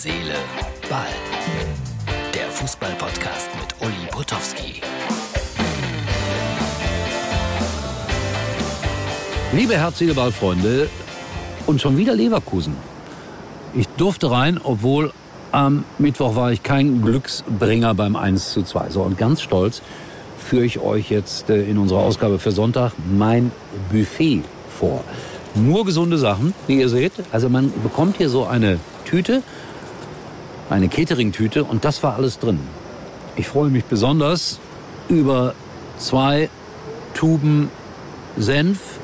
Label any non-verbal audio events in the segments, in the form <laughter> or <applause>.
Seele, Ball. Der Fußball-Podcast mit Uli Potowski. Liebe Herz, Seele, Ball, Freunde. Und schon wieder Leverkusen. Ich durfte rein, obwohl am Mittwoch war ich kein Glücksbringer beim 1 zu 2. So, und ganz stolz führe ich euch jetzt äh, in unserer Ausgabe für Sonntag mein Buffet vor. Nur gesunde Sachen, wie ihr seht. Also man bekommt hier so eine Tüte, eine Catering-Tüte und das war alles drin. Ich freue mich besonders über zwei Tuben Senf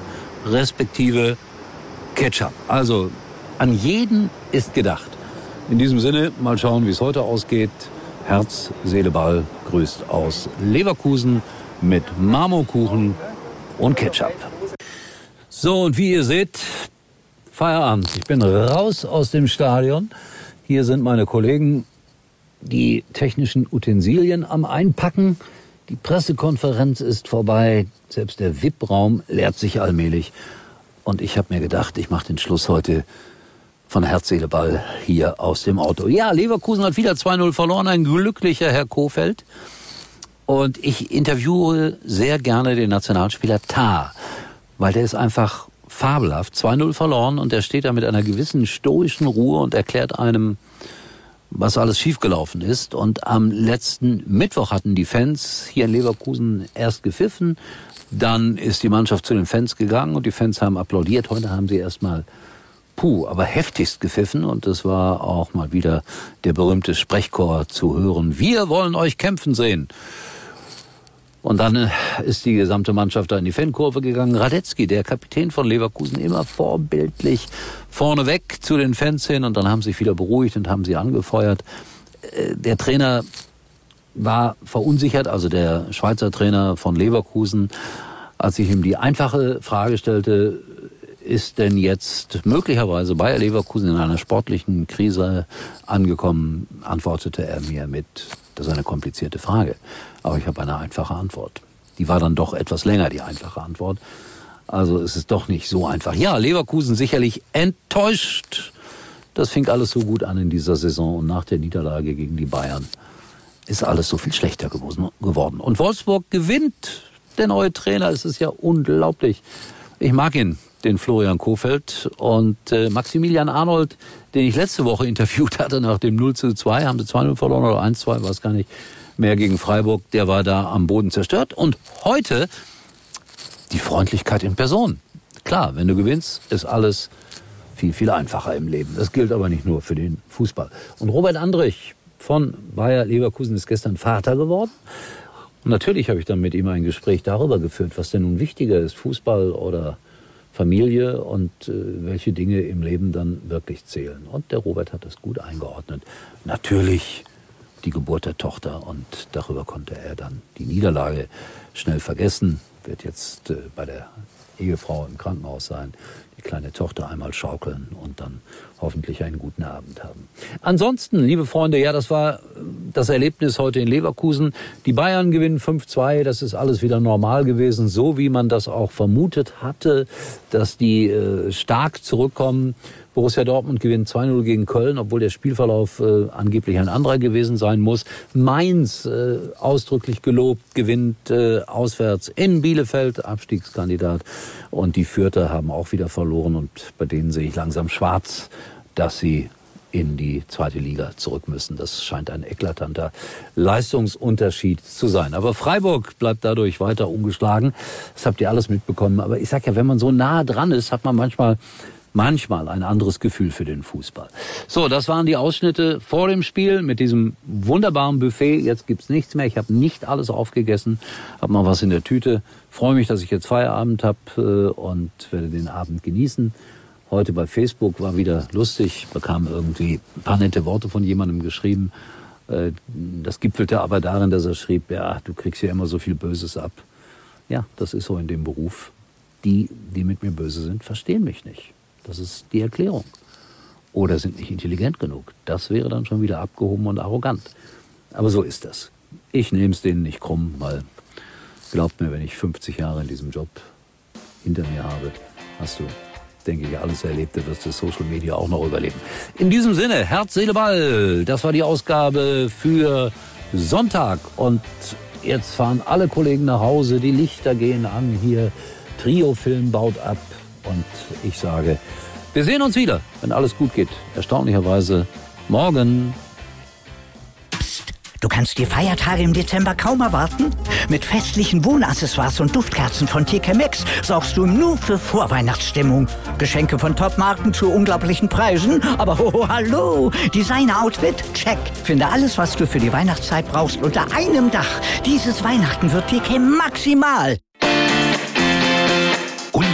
respektive Ketchup. Also an jeden ist gedacht. In diesem Sinne, mal schauen, wie es heute ausgeht. Herz, Seele, Ball grüßt aus Leverkusen mit Marmorkuchen und Ketchup. So, und wie ihr seht, Feierabend. Ich bin raus aus dem Stadion. Hier sind meine Kollegen, die technischen Utensilien am Einpacken. Die Pressekonferenz ist vorbei. Selbst der VIP-Raum leert sich allmählich. Und ich habe mir gedacht, ich mache den Schluss heute von Herz, Seele, Ball hier aus dem Auto. Ja, Leverkusen hat wieder 2-0 verloren, ein glücklicher Herr Kofeld. Und ich interviewe sehr gerne den Nationalspieler Tar, weil der ist einfach fabelhaft. 2-0 verloren und der steht da mit einer gewissen stoischen Ruhe und erklärt einem, was alles schiefgelaufen ist. Und am letzten Mittwoch hatten die Fans hier in Leverkusen erst gepfiffen. Dann ist die Mannschaft zu den Fans gegangen und die Fans haben applaudiert. Heute haben sie erstmal puh, aber heftigst gepfiffen und es war auch mal wieder der berühmte Sprechchor zu hören. Wir wollen euch kämpfen sehen. Und dann äh, ist die gesamte Mannschaft da in die Fankurve gegangen. Radetzky, der Kapitän von Leverkusen, immer vorbildlich vorneweg zu den Fans hin und dann haben sich wieder beruhigt und haben sie angefeuert. Äh, der Trainer war verunsichert, also der Schweizer Trainer von Leverkusen, als ich ihm die einfache Frage stellte, ist denn jetzt möglicherweise Bayer Leverkusen in einer sportlichen Krise angekommen, antwortete er mir mit, das ist eine komplizierte Frage, aber ich habe eine einfache Antwort. Die war dann doch etwas länger, die einfache Antwort. Also es ist doch nicht so einfach. Ja, Leverkusen sicherlich enttäuscht. Das fing alles so gut an in dieser Saison und nach der Niederlage gegen die Bayern ist alles so viel schlechter geworden. Und Wolfsburg gewinnt. Der neue Trainer, es ist ja unglaublich. Ich mag ihn den Florian Kofeld und äh, Maximilian Arnold, den ich letzte Woche interviewt <laughs> hatte nach dem 0 zu 2, haben sie 2-0 verloren oder 1-2, weiß gar nicht mehr gegen Freiburg, der war da am Boden zerstört. Und heute die Freundlichkeit in Person. Klar, wenn du gewinnst, ist alles viel, viel einfacher im Leben. Das gilt aber nicht nur für den Fußball. Und Robert Andrich von Bayer Leverkusen ist gestern Vater geworden. Und natürlich habe ich dann mit ihm ein Gespräch darüber geführt, was denn nun wichtiger ist, Fußball oder Familie und äh, welche Dinge im Leben dann wirklich zählen. Und der Robert hat das gut eingeordnet. Natürlich die Geburt der Tochter und darüber konnte er dann die Niederlage schnell vergessen. Wird jetzt äh, bei der Ehefrau im Krankenhaus sein, kleine Tochter einmal schaukeln und dann hoffentlich einen guten Abend haben. Ansonsten, liebe Freunde, ja, das war das Erlebnis heute in Leverkusen. Die Bayern gewinnen 5-2, das ist alles wieder normal gewesen, so wie man das auch vermutet hatte, dass die äh, stark zurückkommen. Borussia Dortmund gewinnt 2-0 gegen Köln, obwohl der Spielverlauf äh, angeblich ein anderer gewesen sein muss. Mainz, äh, ausdrücklich gelobt, gewinnt äh, auswärts in Bielefeld, Abstiegskandidat. Und die Fürther haben auch wieder verloren und bei denen sehe ich langsam schwarz, dass sie in die zweite Liga zurück müssen. Das scheint ein eklatanter Leistungsunterschied zu sein. Aber Freiburg bleibt dadurch weiter ungeschlagen. Das habt ihr alles mitbekommen. Aber ich sag ja, wenn man so nah dran ist, hat man manchmal manchmal ein anderes Gefühl für den Fußball. So, das waren die Ausschnitte vor dem Spiel mit diesem wunderbaren Buffet. Jetzt gibt's nichts mehr. Ich habe nicht alles aufgegessen, habe mal was in der Tüte. Freue mich, dass ich jetzt Feierabend habe äh, und werde den Abend genießen. Heute bei Facebook war wieder lustig, bekam irgendwie ein paar nette Worte von jemandem geschrieben. Äh, das gipfelte aber darin, dass er schrieb, ja, du kriegst ja immer so viel Böses ab. Ja, das ist so in dem Beruf. Die, die mit mir böse sind, verstehen mich nicht. Das ist die Erklärung. Oder sind nicht intelligent genug. Das wäre dann schon wieder abgehoben und arrogant. Aber so ist das. Ich nehme es denen nicht krumm, weil glaubt mir, wenn ich 50 Jahre in diesem Job hinter mir habe, hast du denke ich, alles Erlebte wirst du Social Media auch noch überleben. In diesem Sinne, Herz, Seele, Ball. Das war die Ausgabe für Sonntag. Und jetzt fahren alle Kollegen nach Hause, die Lichter gehen an hier. Trio-Film baut ab. Und ich sage, wir sehen uns wieder, wenn alles gut geht. Erstaunlicherweise morgen. Du kannst die Feiertage im Dezember kaum erwarten? Mit festlichen Wohnaccessoires und Duftkerzen von TK Maxx sorgst du nur für Vorweihnachtsstimmung. Geschenke von Topmarken zu unglaublichen Preisen. Aber oh, hallo, Designer-Outfit? Check. Finde alles, was du für die Weihnachtszeit brauchst, unter einem Dach. Dieses Weihnachten wird TK maximal.